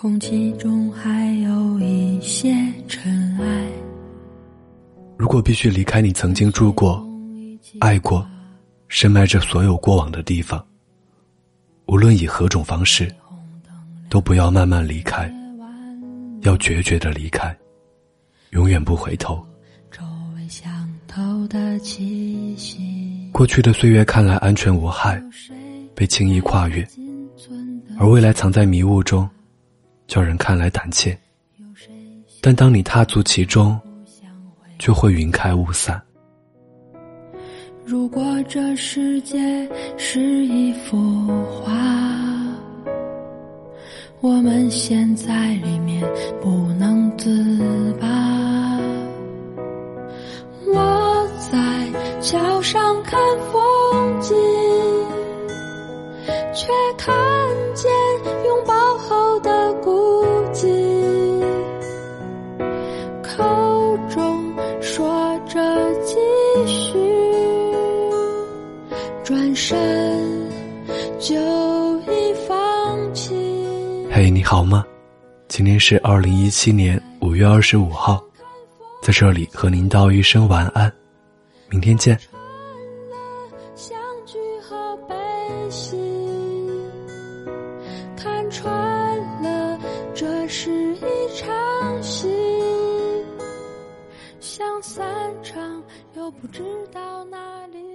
空气中还有一些尘埃。如果必须离开你曾经住过、爱过、深埋着所有过往的地方，无论以何种方式，都不要慢慢离开，要决绝的离开，永远不回头。过去的岁月看来安全无害，被轻易跨越，而未来藏在迷雾中，叫人看来胆怯。但当你踏足其中，就会云开雾散。如果这世界是一幅画，我们陷在里面不能自拔。我在桥上看风景，却看见口中。说着继续，转身就已放弃。嘿，你好吗？今天是二零一七年五月二十五号，在这里和您道一声晚安，明天见。散场，又不知道哪里。